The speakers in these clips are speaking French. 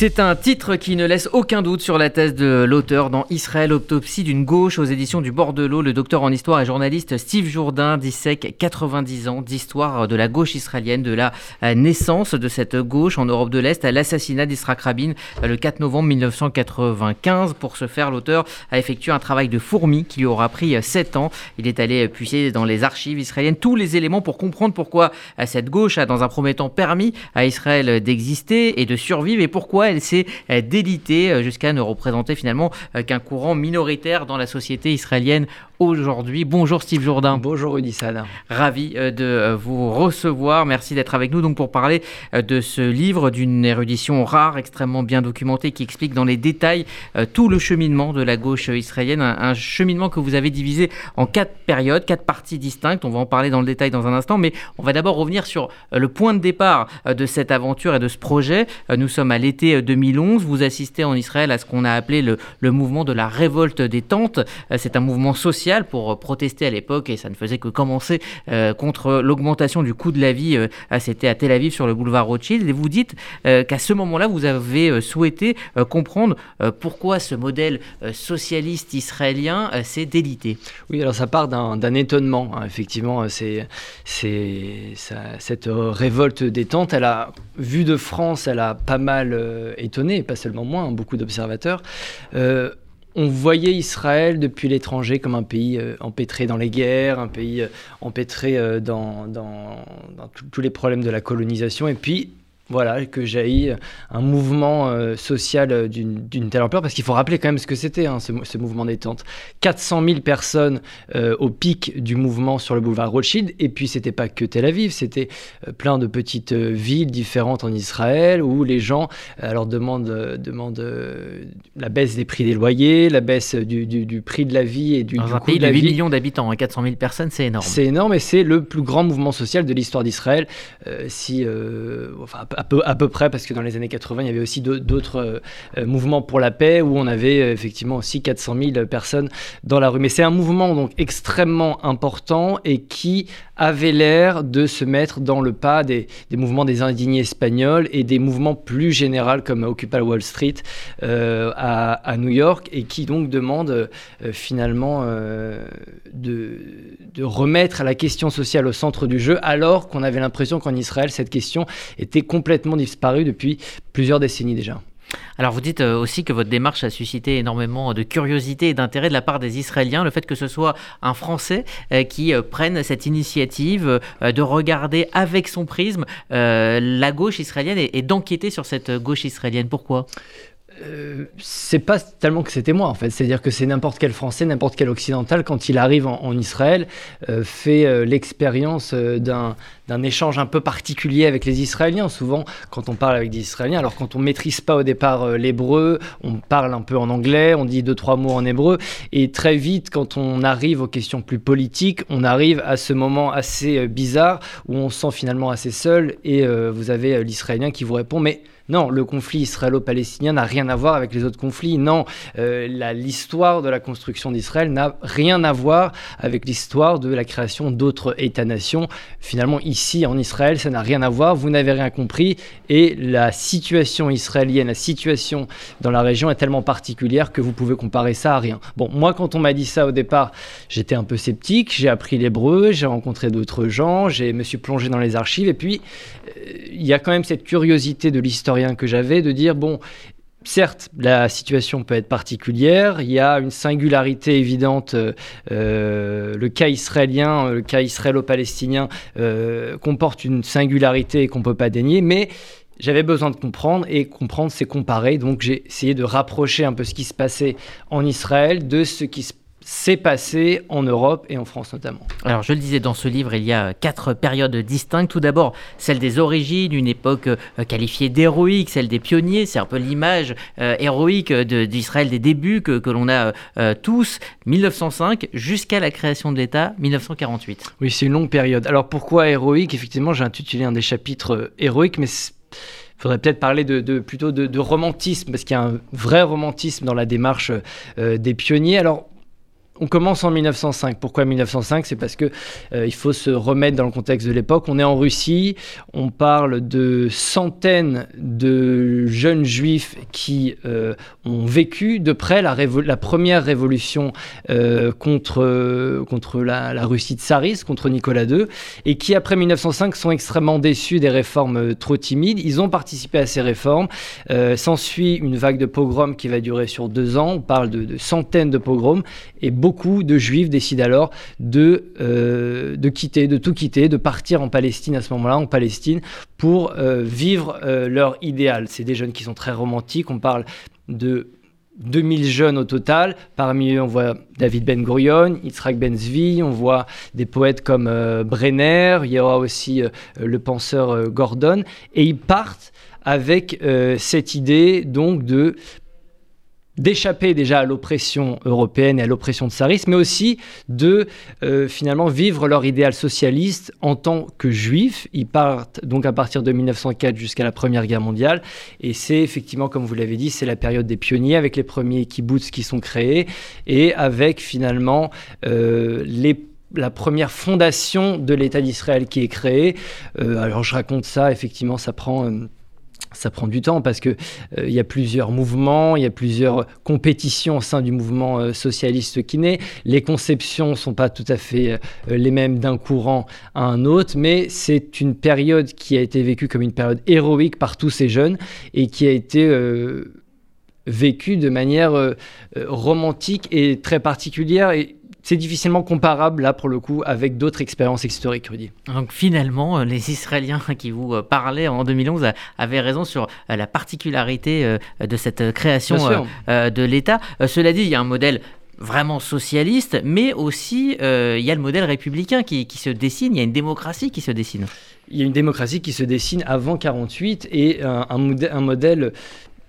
C'est un titre qui ne laisse aucun doute sur la thèse de l'auteur dans Israël, autopsie d'une gauche aux éditions du Bordelot. Le docteur en histoire et journaliste Steve Jourdain dissèque 90 ans d'histoire de la gauche israélienne, de la naissance de cette gauche en Europe de l'Est à l'assassinat d'Israël Rabin le 4 novembre 1995. Pour ce faire, l'auteur a effectué un travail de fourmi qui lui aura pris 7 ans. Il est allé puiser dans les archives israéliennes tous les éléments pour comprendre pourquoi cette gauche a dans un premier temps permis à Israël d'exister et de survivre et pourquoi elle s'est euh, délitée euh, jusqu'à ne représenter finalement euh, qu'un courant minoritaire dans la société israélienne aujourd'hui. Bonjour Steve Jourdain. Bonjour Rudy Ravi de vous recevoir. Merci d'être avec nous donc pour parler de ce livre d'une érudition rare, extrêmement bien documentée, qui explique dans les détails tout le cheminement de la gauche israélienne. Un, cheminement que vous avez divisé en quatre périodes, quatre parties distinctes. On va en parler dans le détail dans un instant, mais on va d'abord revenir sur le point de départ de cette aventure et de ce projet. Nous sommes à l'été 2011. Vous assistez en Israël à ce qu'on a appelé le, mouvement de la révolte des tentes. Euh, c'est un mouvement social pour protester à l'époque et ça ne faisait que commencer euh, contre l'augmentation du coût de la vie. Euh, c'était à Tel Aviv sur le boulevard Rothschild. Et vous dites qu'à ce moment-là, vous avez souhaité comprendre pourquoi ce modèle socialiste israélien s'est délité. Oui, alors ça part d'un étonnement. Hein. Effectivement, c'est cette révolte des tentes. Elle a vu de France, elle a pas mal euh, étonné, et pas seulement moi, hein, beaucoup d'observateurs. Euh, on voyait Israël depuis l'étranger comme un pays euh, empêtré dans les guerres, un pays empêtré dans, dans tous les problèmes de la colonisation. Et puis, voilà, que jaillit un mouvement euh, social euh, d'une telle ampleur, parce qu'il faut rappeler quand même ce que c'était, hein, ce, mouvement détente. 400 000 personnes euh, au pic du mouvement sur le boulevard Rothschild, et puis c'était pas que Tel Aviv, c'était plein de petites villes différentes en Israël, où les gens alors demandent, demandent la baisse des prix des loyers, la baisse du, prix de la vie et du, Dans un pays de, 8 millions d'habitants, 400 hein, 000 personnes, c'est énorme. C'est énorme, et c'est le plus grand mouvement social de l'histoire d'Israël, si, enfin, à peu, à peu près, parce que dans les années 80, il y avait aussi d'autres euh, mouvements pour la paix où on avait euh, effectivement aussi 400 000 personnes dans la rue. Mais c'est un mouvement donc extrêmement important et qui avait l'air de se mettre dans le pas des, mouvements des indignés espagnols et des mouvements plus généraux comme Occupy Wall Street euh, à, New York et qui donc demande finalement de, de remettre la question sociale au centre du jeu alors qu'on avait l'impression qu'en Israël cette question était complètement complètement disparu depuis plusieurs décennies déjà. Alors vous dites euh, aussi que votre démarche a suscité énormément de curiosité et d'intérêt de la part des Israéliens, le fait que ce soit un Français euh, qui euh, prenne cette initiative de regarder avec son prisme la gauche israélienne et d'enquêter sur cette gauche israélienne. Pourquoi? Euh, c'est pas tellement que c'était moi en fait, c'est-à-dire que c'est n'importe quel Français, n'importe quel Occidental, quand il arrive en, Israël, euh, fait euh, l'expérience d'un, échange un peu particulier avec les Israéliens. Souvent, quand on parle avec des Israéliens, alors quand on maîtrise pas au départ l'hébreu, on parle un peu en anglais, on dit deux trois mots en hébreu, et très vite, quand on arrive aux questions plus politiques, on arrive à ce moment assez bizarre où on se sent finalement assez seul, et vous avez l'Israélien qui vous répond mais non, le conflit israélo-palestinien n'a rien à voir avec les autres conflits. Non, euh, l'histoire de la construction d'Israël n'a rien à voir avec l'histoire de la création d'autres États-nations. Finalement, ici, en Israël, ça n'a rien à voir. Vous n'avez rien compris. Et la situation israélienne, la situation dans la région est tellement particulière que vous pouvez comparer ça à rien. Bon, moi, quand on m'a dit ça au départ, j'étais un peu sceptique. J'ai appris l'hébreu, j'ai rencontré d'autres gens, je me suis plongé dans les archives. Et puis, euh, il y a quand même cette curiosité de que j'avais de dire, bon, Certes, la situation peut être particulière, il y a une singularité évidente, euh, le cas israélien, le cas israélo-palestinien euh, comporte une singularité qu'on ne peut pas dénier, mais j'avais besoin de comprendre et comprendre c'est comparer, donc j'ai essayé de rapprocher un peu ce qui se passait en Israël de ce qui se s'est passé en Europe et en France notamment. Alors je le disais dans ce livre, il y a quatre périodes distinctes. Tout d'abord, celle des origines, une époque euh, qualifiée d'héroïque, celle des pionniers, c'est un peu l'image euh, héroïque d'Israël des débuts que, que l'on a euh, tous, 1905 jusqu'à la création de l'État, 1948. Oui, c'est une longue période. Alors pourquoi héroïque? Effectivement, j'ai intitulé un des chapitres héroïque, mais il faudrait peut-être parler de, plutôt de, romantisme, parce qu'il y a un vrai romantisme dans la démarche des pionniers. Alors, on commence en 1905. Pourquoi 1905 C'est parce que euh, il faut se remettre dans le contexte de l'époque. On est en Russie, on parle de centaines de jeunes juifs qui euh, ont vécu de près la, première révolution euh, contre, contre la, la, Russie tsariste, contre Nicolas II, et qui après 1905 sont extrêmement déçus des réformes trop timides. Ils ont participé à ces réformes. S'ensuit une vague de pogroms qui va durer sur deux ans. On parle de, de centaines de pogroms et beaucoup beaucoup de juifs décident alors de, euh, de quitter, de tout quitter, de partir en Palestine à ce moment-là, en Palestine, pour euh, vivre euh, leur idéal. C'est des jeunes qui sont très romantiques. On parle de 2000 jeunes au total. Parmi eux, on voit David Ben Gurion, Yitzhak Ben Zvi, on voit des poètes comme Brenner, il y aura aussi le penseur Gordon. Et ils partent avec cette idée donc de d'échapper déjà à l'oppression européenne et à l'oppression de tsariste, mais aussi de euh, finalement vivre leur idéal socialiste en tant que juifs. Ils partent donc à partir de 1904 jusqu'à la Première Guerre mondiale, et c'est effectivement, comme vous l'avez dit, c'est la période des pionniers avec les premiers kibbutz qui sont créés et avec finalement euh, la première fondation de l'État d'Israël qui est créée. Euh, alors je raconte ça, effectivement, ça prend ça prend du temps parce que euh, il y a plusieurs mouvements, il y a plusieurs compétitions au sein du mouvement euh, socialiste qui naît. Les conceptions sont pas tout à fait euh, les mêmes d'un courant à un autre, mais c'est une période qui a été vécue comme une période héroïque par tous ces jeunes et qui a été vécue de manière romantique et très particulière. C'est difficilement comparable, là, pour le coup, avec d'autres expériences historiques, Rudy. Donc finalement, euh, les Israéliens qui vous euh, parlaient en 2011 avaient raison sur euh, la particularité de cette création de l'État. Cela dit, il y a un modèle vraiment socialiste, mais aussi il y a le modèle républicain qui, se dessine, il y a une démocratie qui se dessine. Il y a une démocratie qui se dessine avant 48 et un, un modèle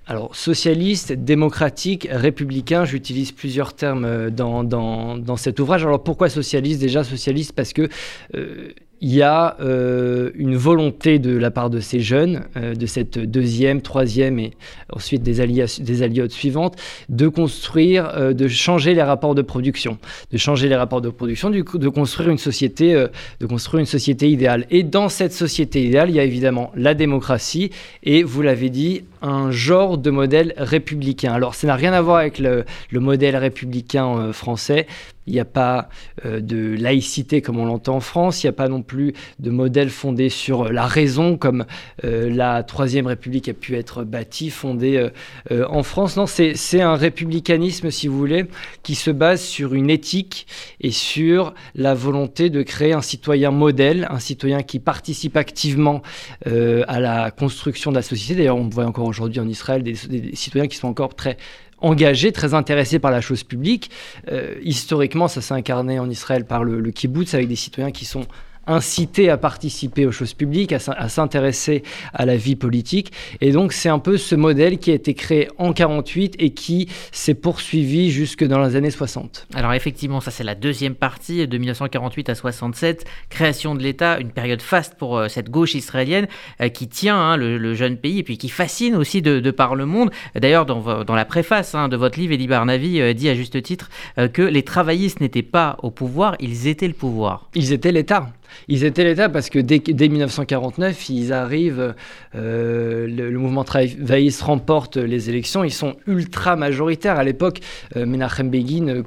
alors, socialiste, démocratique, républicain, j'utilise plusieurs termes euh, dans, dans, dans, cet ouvrage. Alors, pourquoi socialiste? Déjà, socialiste parce que euh, il y a euh, une volonté de la part de ces jeunes, euh, de cette deuxième, troisième et ensuite des, des alliades suivantes, de construire, euh, de changer les rapports de production, de changer les rapports de production, de construire une société, de construire une société idéale. Et dans cette société idéale, il y a évidemment la démocratie et, vous l'avez dit, un genre de modèle républicain. Alors, ça n'a rien à voir avec le modèle républicain français il n'y a pas euh, de laïcité comme on l'entend en France, il n'y a pas non plus de modèle fondé sur la raison comme euh, la Troisième République a pu être bâtie, fondée euh, en France. Non, c'est un républicanisme, si vous voulez, qui se base sur une éthique et sur la volonté de créer un citoyen modèle, un citoyen qui participe activement à la construction de la société. D'ailleurs, on voit encore aujourd'hui en Israël des citoyens qui sont encore très engagés, très intéressés par la chose publique. Euh, historiquement, ça s'est incarné en Israël par le, le kibbutz avec des citoyens qui sont inciter à participer aux choses publiques, à s'intéresser à la vie politique. Et donc c'est un peu ce modèle qui a été créé en 48 et qui s'est poursuivi jusque dans les années 60. Alors effectivement, ça c'est la deuxième partie de 1948 à 67, création de l'État, une période faste pour euh, cette gauche israélienne euh, qui tient hein, le, jeune pays et puis qui fascine aussi de, par le monde. D'ailleurs, dans, dans, la préface hein, de votre livre, Elie Barnavi euh, dit à juste titre que les travaillistes n'étaient pas au pouvoir, ils étaient le pouvoir. Ils étaient l'État. Ils étaient l'État parce que dès, 1949, ils arrivent, euh, le, mouvement travailliste remporte les élections, ils sont ultra majoritaires. À l'époque, euh, Menachem Begin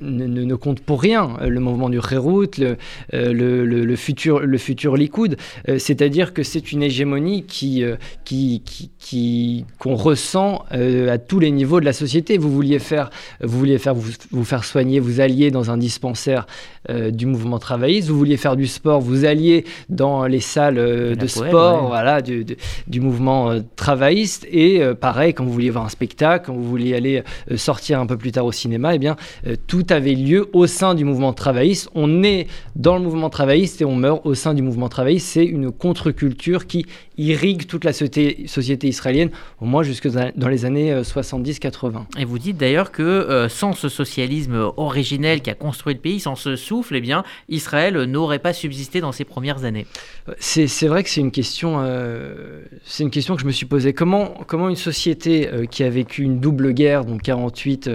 ne, ne, compte pour rien euh, le mouvement du Kherout, le, euh, le, le, futur, le futur Likoud. Euh, c'est-à-dire que c'est une hégémonie qui, qui, qui, qu'on ressent à tous les niveaux de la société. Vous vouliez faire, vous, vouliez faire vous, vous faire soigner, vous alliez dans un dispensaire du mouvement travailliste, vous vouliez faire du sport, vous alliez dans les salles de sport voilà, du, du, mouvement travailliste. Et pareil, quand vous vouliez voir un spectacle, quand vous vouliez aller sortir un peu plus tard au cinéma, eh bien, tout avait lieu au sein du mouvement travailliste. On est dans le mouvement travailliste et on meurt au sein du mouvement travailliste. C'est une contre-culture qui irrigue toute la société, israélienne, au moins jusque dans les années 70-80. Euh, et vous dites d'ailleurs que euh, sans ce socialisme originel qui a construit le pays, sans ce souffle, eh bien, Israël n'aurait pas subsisté dans ses premières années. C'est vrai que c'est une question, euh, c'est une question que je me suis posée. Comment, comment une société qui a vécu une double guerre, donc 48,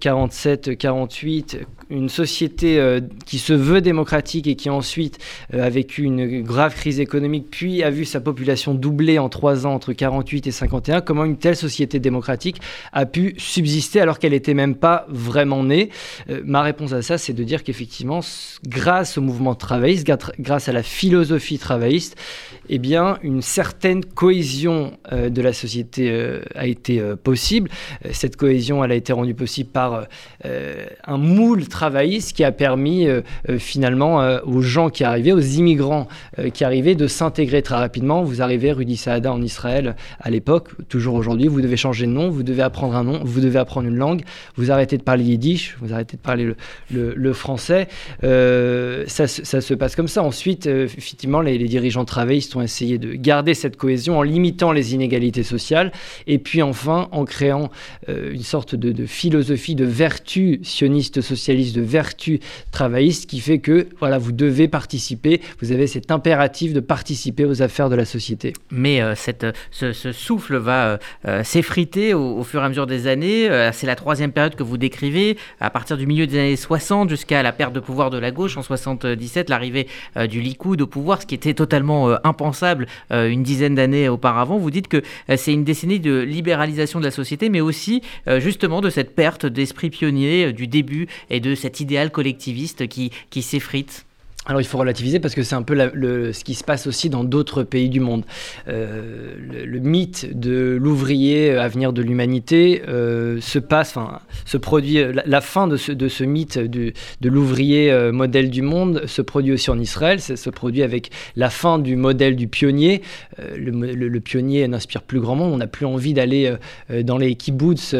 47, 48 48, une société euh, qui se veut démocratique et qui ensuite euh, a vécu une grave crise économique, puis a vu sa population doubler en trois ans entre 48 et 51, comment une telle société démocratique a pu subsister alors qu'elle n'était même pas vraiment née? Euh, Ma réponse à ça, c'est de dire qu'effectivement, grâce au mouvement travailliste, grâce à la philosophie travailliste, eh bien, une certaine cohésion de la société a été possible. Cette cohésion, elle a été rendue possible par un moule travailliste qui a permis euh, euh, finalement euh, aux gens qui arrivaient, aux immigrants qui arrivaient, de s'intégrer très rapidement. Vous arrivez, Rudy Saada, en Israël à l'époque, toujours aujourd'hui, vous devez changer de nom, vous devez apprendre un nom, vous devez apprendre une langue, vous arrêtez de parler yiddish, vous arrêtez de parler le, français. ça, se passe comme ça. Ensuite, effectivement, les, dirigeants travaillistes ont essayé de garder cette cohésion en limitant les inégalités sociales et puis enfin en créant une sorte de philosophie de vertu sioniste socialiste de vertu travailliste qui fait que voilà, vous devez participer, vous avez cet impératif de participer aux affaires de la société. Mais euh, cette, ce, souffle va euh, euh, s'effriter au, fur et à mesure des années. c'est la troisième période que vous décrivez, à partir du milieu des années 60 jusqu'à la perte de pouvoir de la gauche en 77, l'arrivée du Likoud au pouvoir, ce qui était totalement impensable une dizaine d'années auparavant. Vous dites que c'est une décennie de libéralisation de la société, mais aussi justement de cette perte d'esprit pionnier du début et de cet idéal collectiviste qui, s'effrite alors il faut relativiser parce que c'est un peu ce qui se passe aussi dans d'autres pays du monde. Euh, le, mythe de l'ouvrier à venir de l'humanité euh, se passe, enfin se produit, la, fin de ce, mythe de l'ouvrier euh, modèle du monde se produit aussi en Israël, ça se produit avec la fin du modèle du pionnier. Le, pionnier n'inspire plus grand monde, on n'a plus envie d'aller dans les kibbutz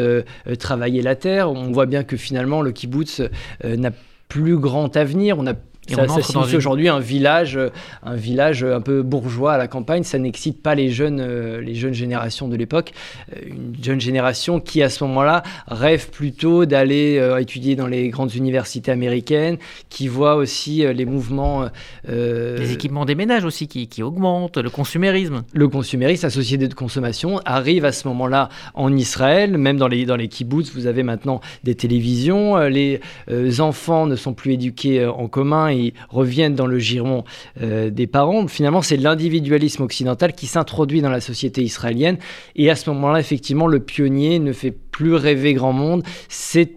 travailler la terre, on voit bien que finalement le kibbutz n'a plus grand avenir, ça, ça signifie aujourd'hui un village, un village un peu bourgeois à la campagne. Ça n'excite pas les jeunes, euh, les jeunes générations de l'époque. Euh, une jeune génération qui, à ce moment-là, rêve plutôt d'aller euh, étudier dans les grandes universités américaines, qui voit aussi les mouvements. les équipements des ménages aussi qui, qui, augmentent, le consumérisme. Le consumérisme, la société de consommation, arrive à ce moment-là en Israël. Même dans les, dans les kibbutz, vous avez maintenant des télévisions. Les enfants ne sont plus éduqués en commun reviennent dans le giron euh, des parents. Finalement, c'est l'individualisme occidental qui s'introduit dans la société israélienne. Et à ce moment-là, effectivement, le pionnier ne fait plus rêver grand monde. C'est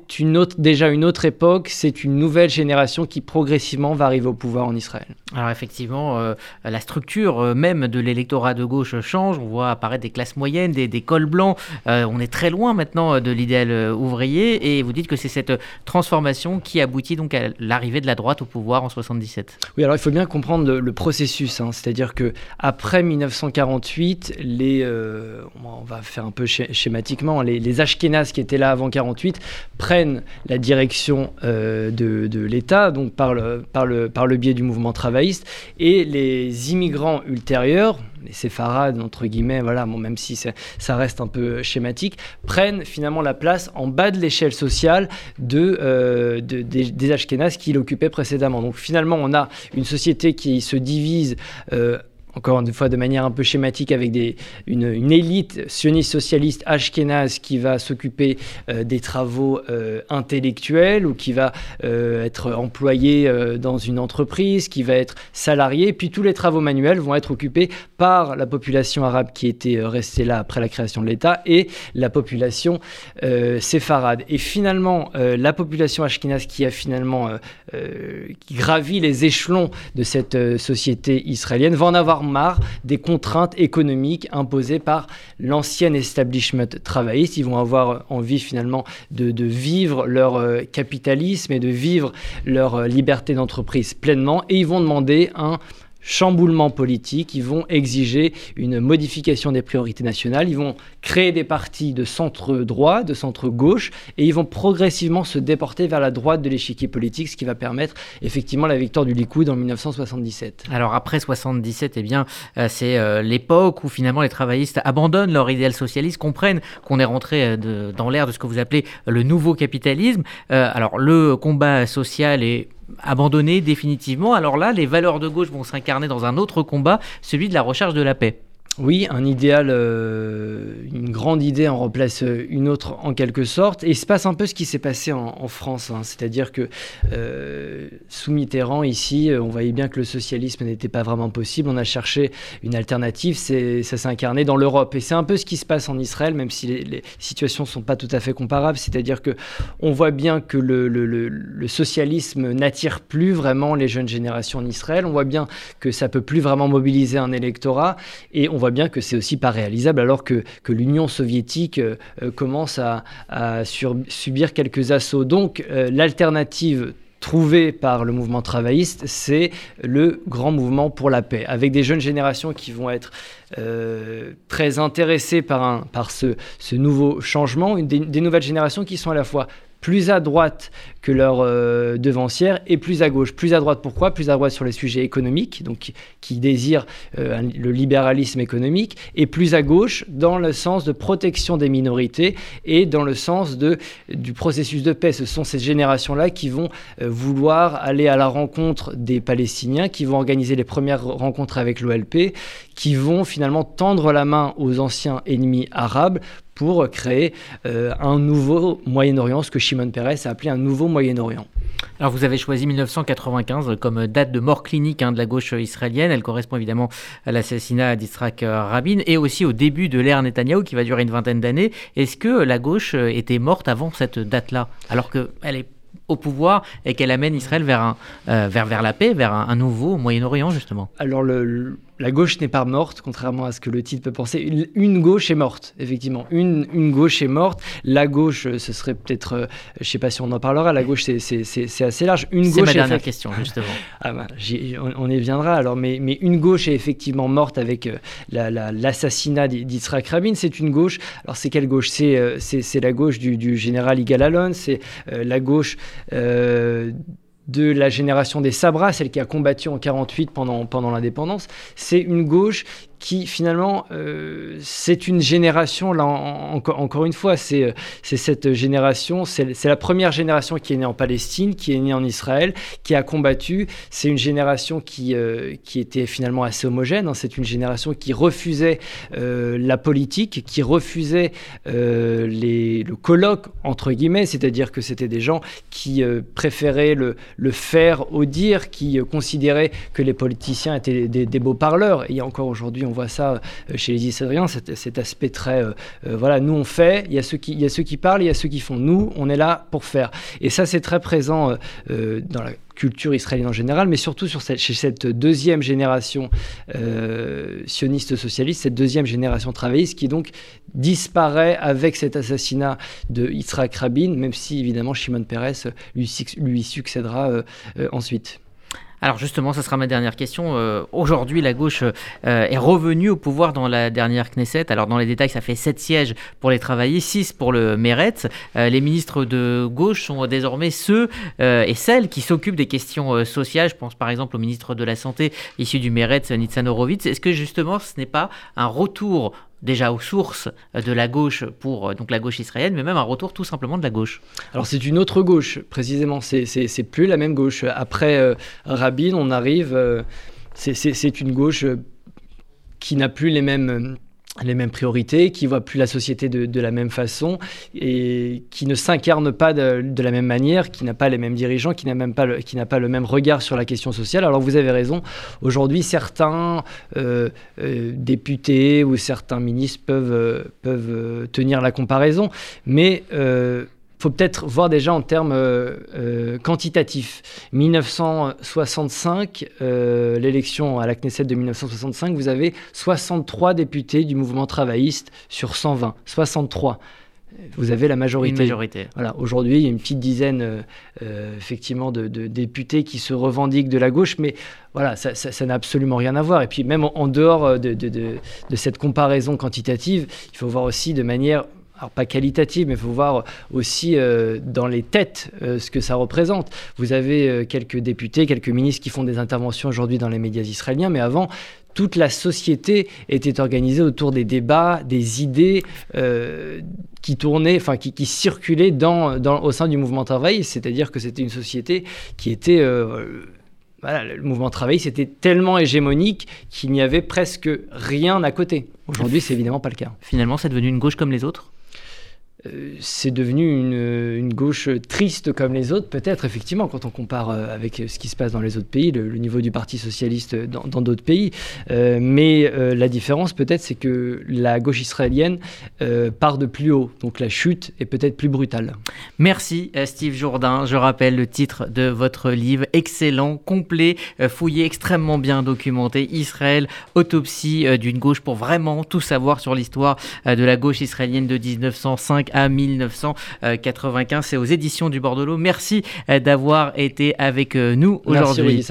déjà une autre époque, c'est une nouvelle génération qui progressivement va arriver au pouvoir en Israël. Alors effectivement, euh, la structure euh, même de l'électorat de gauche change. On voit apparaître des classes moyennes, des, des cols blancs. on est très loin maintenant de l'idéal ouvrier. Et vous dites que c'est cette transformation qui aboutit donc à l'arrivée de la droite au pouvoir en oui, alors il faut bien comprendre le, processus, hein. c'est-à-dire que après 1948, les, euh, on va faire un peu schématiquement, les, les Ashkénazes qui étaient là avant 48 prennent la direction euh, de, l'État, donc par le, par, le, par le biais du mouvement travailliste, et les immigrants ultérieurs, les séfarades, entre guillemets, voilà, même si ça reste un peu schématique, prennent finalement la place en bas de l'échelle sociale euh, des, des qui l'occupaient précédemment. Donc finalement, on a une société qui se divise euh, encore une fois de manière un peu schématique, avec une, élite sioniste socialiste ashkénaze qui va s'occuper euh, des travaux euh, intellectuels ou qui va euh, être employé dans une entreprise, qui va être salarié. Puis tous les travaux manuels vont être occupés par la population arabe qui était restée là après la création de l'État et la population séfarade. Et finalement, la population ashkénaze qui a finalement qui gravit les échelons de cette société israélienne va en avoir marre des contraintes économiques imposées par l'ancien establishment travailliste. Ils vont avoir envie finalement de, vivre leur euh, capitalisme et de vivre leur euh, liberté d'entreprise pleinement et ils vont demander un chamboulement politique, ils vont exiger une modification des priorités nationales, ils vont créer des partis de centre droit, de centre gauche, et ils vont progressivement se déporter vers la droite de l'échiquier politique, ce qui va permettre effectivement la victoire du Likoud en 1977. Alors après 77, eh bien, euh, c'est euh, l'époque où finalement les travaillistes abandonnent leur idéal socialiste, comprennent qu'on est rentré euh, dans l'ère de ce que vous appelez le nouveau capitalisme. alors le combat social est abandonné définitivement. Alors là, les valeurs de gauche vont s'incarner dans un autre combat, celui de la recherche de la paix. Oui, un idéal, euh, une grande idée en remplace une autre en quelque sorte. Et il se passe un peu ce qui s'est passé en, France. Hein. C'est-à-dire que euh, sous Mitterrand, ici, euh, on voyait bien que le socialisme n'était pas vraiment possible. On a cherché une alternative. Ça s'est incarné dans l'Europe. Et c'est un peu ce qui se passe en Israël, même si les, situations ne sont pas tout à fait comparables. C'est-à-dire que on voit bien que le, le socialisme n'attire plus vraiment les jeunes générations en Israël. On voit bien que ça peut plus vraiment mobiliser un électorat. Et on voit bien que c'est aussi pas réalisable alors que, l'Union soviétique euh, euh, commence à, subir quelques assauts. Donc euh, l'alternative trouvée par le mouvement travailliste, c'est le grand mouvement pour la paix, avec des jeunes générations qui vont être très intéressées par, ce, nouveau changement, des nouvelles générations qui sont à la fois plus à droite que leur euh, devancière et plus à gauche. Plus à droite pourquoi? Plus à droite sur les sujets économiques, donc qui, désirent euh, le libéralisme économique, et plus à gauche dans le sens de protection des minorités et dans le sens de, du processus de paix. Ce sont ces générations-là qui vont euh, vouloir aller à la rencontre des Palestiniens, qui vont organiser les premières rencontres avec l'OLP, qui vont finalement tendre la main aux anciens ennemis arabes pour créer euh, un nouveau Moyen-Orient, ce que Shimon Peres a appelé un nouveau Moyen-Orient. Alors vous avez choisi 1995 comme date de mort clinique hein, de la gauche israélienne. Elle correspond évidemment à l'assassinat d'Israël Rabin et aussi au début de l'ère Netanyahou qui va durer une vingtaine d'années. Est-ce que la gauche était morte avant cette date-là alors qu'elle est au pouvoir et qu'elle amène Israël vers, un, euh, vers, vers la paix, vers un, un nouveau Moyen-Orient justement? Alors le, la gauche n'est pas morte, contrairement à ce que le titre peut penser. Une, gauche est morte, effectivement. Une, une, gauche est morte. La gauche, euh, ce serait peut-être, euh, je ne sais pas si on en parlera, la gauche, c'est assez large. Une gauche ma dernière question, justement. ah bah, on, y viendra alors, mais, mais, une gauche est effectivement morte avec euh, l'assassinat d'Yitzhak Rabin. C'est une gauche, alors c'est quelle gauche? C'est la gauche du, du général Igal Alon, c'est la gauche de la génération des Sabras, celle qui a combattu en 48 pendant, pendant l'indépendance, c'est une gauche qui finalement, euh, c'est une génération, là encore une fois, c'est euh, cette génération, c'est la première génération qui est née en Palestine, qui est née en Israël, qui a combattu. C'est une génération qui, euh, était finalement assez homogène. Hein. C'est une génération qui refusait la politique, qui refusait les, le colloque, entre guillemets, c'est-à-dire que c'était des gens qui préféraient le, le, faire au dire, qui considéraient que les politiciens étaient des, des beaux parleurs. Et encore aujourd'hui, on voit ça euh, chez les Israéliens, cet, cet aspect très, euh, euh, voilà, nous on fait, il y, a ceux qui, il y a ceux qui parlent, il y a ceux qui font. Nous, on est là pour faire. Et ça, c'est très présent dans la culture israélienne en général, mais surtout sur chez cette deuxième génération sioniste socialiste, cette deuxième génération travailliste qui donc disparaît avec cet assassinat de Yitzhak Rabin, même si évidemment Shimon Peres lui succédera ensuite. Alors justement, ce sera ma dernière question. Euh, aujourd'hui, la gauche euh, est revenue au pouvoir dans la dernière Knesset. Alors dans les détails, ça fait 7 sièges pour les travailler, 6 pour le Meretz. Euh, les ministres de gauche sont désormais ceux et celles qui s'occupent des questions sociales. Je pense par exemple au ministre de la Santé issu du Meretz, Nitzan. Est-ce que justement ce n'est pas un retour déjà aux sources de la gauche pour euh, donc la gauche israélienne, mais même un retour tout simplement de la gauche. Alors c'est une autre gauche, précisément. C'est plus la même gauche. Après euh, Rabin, on arrive. Euh, c'est une gauche qui n'a plus les mêmes les mêmes priorités, qui voit plus la société de, la même façon et qui ne s'incarne pas de, la même manière, qui n'a pas les mêmes dirigeants, qui n'a même pas le, qui n'a pas le même regard sur la question sociale. Alors vous avez raison. Aujourd'hui, certains euh, euh, députés ou certains ministres peuvent euh, peuvent tenir la comparaison, mais faut peut-être voir déjà en termes euh, euh, quantitatifs. 1965, euh, l'élection à la Knesset de 1965, vous avez 63 députés du mouvement travailliste sur 120. 63 vous avez la majorité. Une majorité. Voilà. Aujourd'hui, il y a une petite dizaine, effectivement, de, députés qui se revendiquent de la gauche, mais voilà, ça n'a absolument rien à voir. Et puis, même en, dehors de, de, cette comparaison quantitative, il faut voir aussi de manière alors pas qualitative, mais il faut voir aussi euh, dans les têtes euh, ce que ça représente. Vous avez euh, quelques députés, quelques ministres qui font des interventions aujourd'hui dans les médias israéliens, mais avant, toute la société était organisée autour des débats, des idées qui tournaient, enfin qui, circulaient au sein du mouvement travail. C'est-à-dire que c'était une société qui était le mouvement travail, c'était tellement hégémonique qu'il n'y avait presque rien à côté. Aujourd'hui, c'est évidemment pas le cas. Finalement, c'est devenu une gauche comme les autres? Euh, c'est devenu une, gauche triste comme les autres, peut-être effectivement quand on compare euh, avec ce qui se passe dans les autres pays, le, niveau du Parti socialiste dans d'autres pays. Euh, mais la différence peut-être c'est que la gauche israélienne part de plus haut, donc la chute est peut-être plus brutale. Merci Steve Jourdain. Je rappelle le titre de votre livre, excellent, complet, fouillé, extrêmement bien documenté. Israël, autopsie d'une gauche pour vraiment tout savoir sur l'histoire de la gauche israélienne de 1905 à 1995. C'est aux éditions du Bordelot. Merci euh, d'avoir été avec euh, nous aujourd'hui.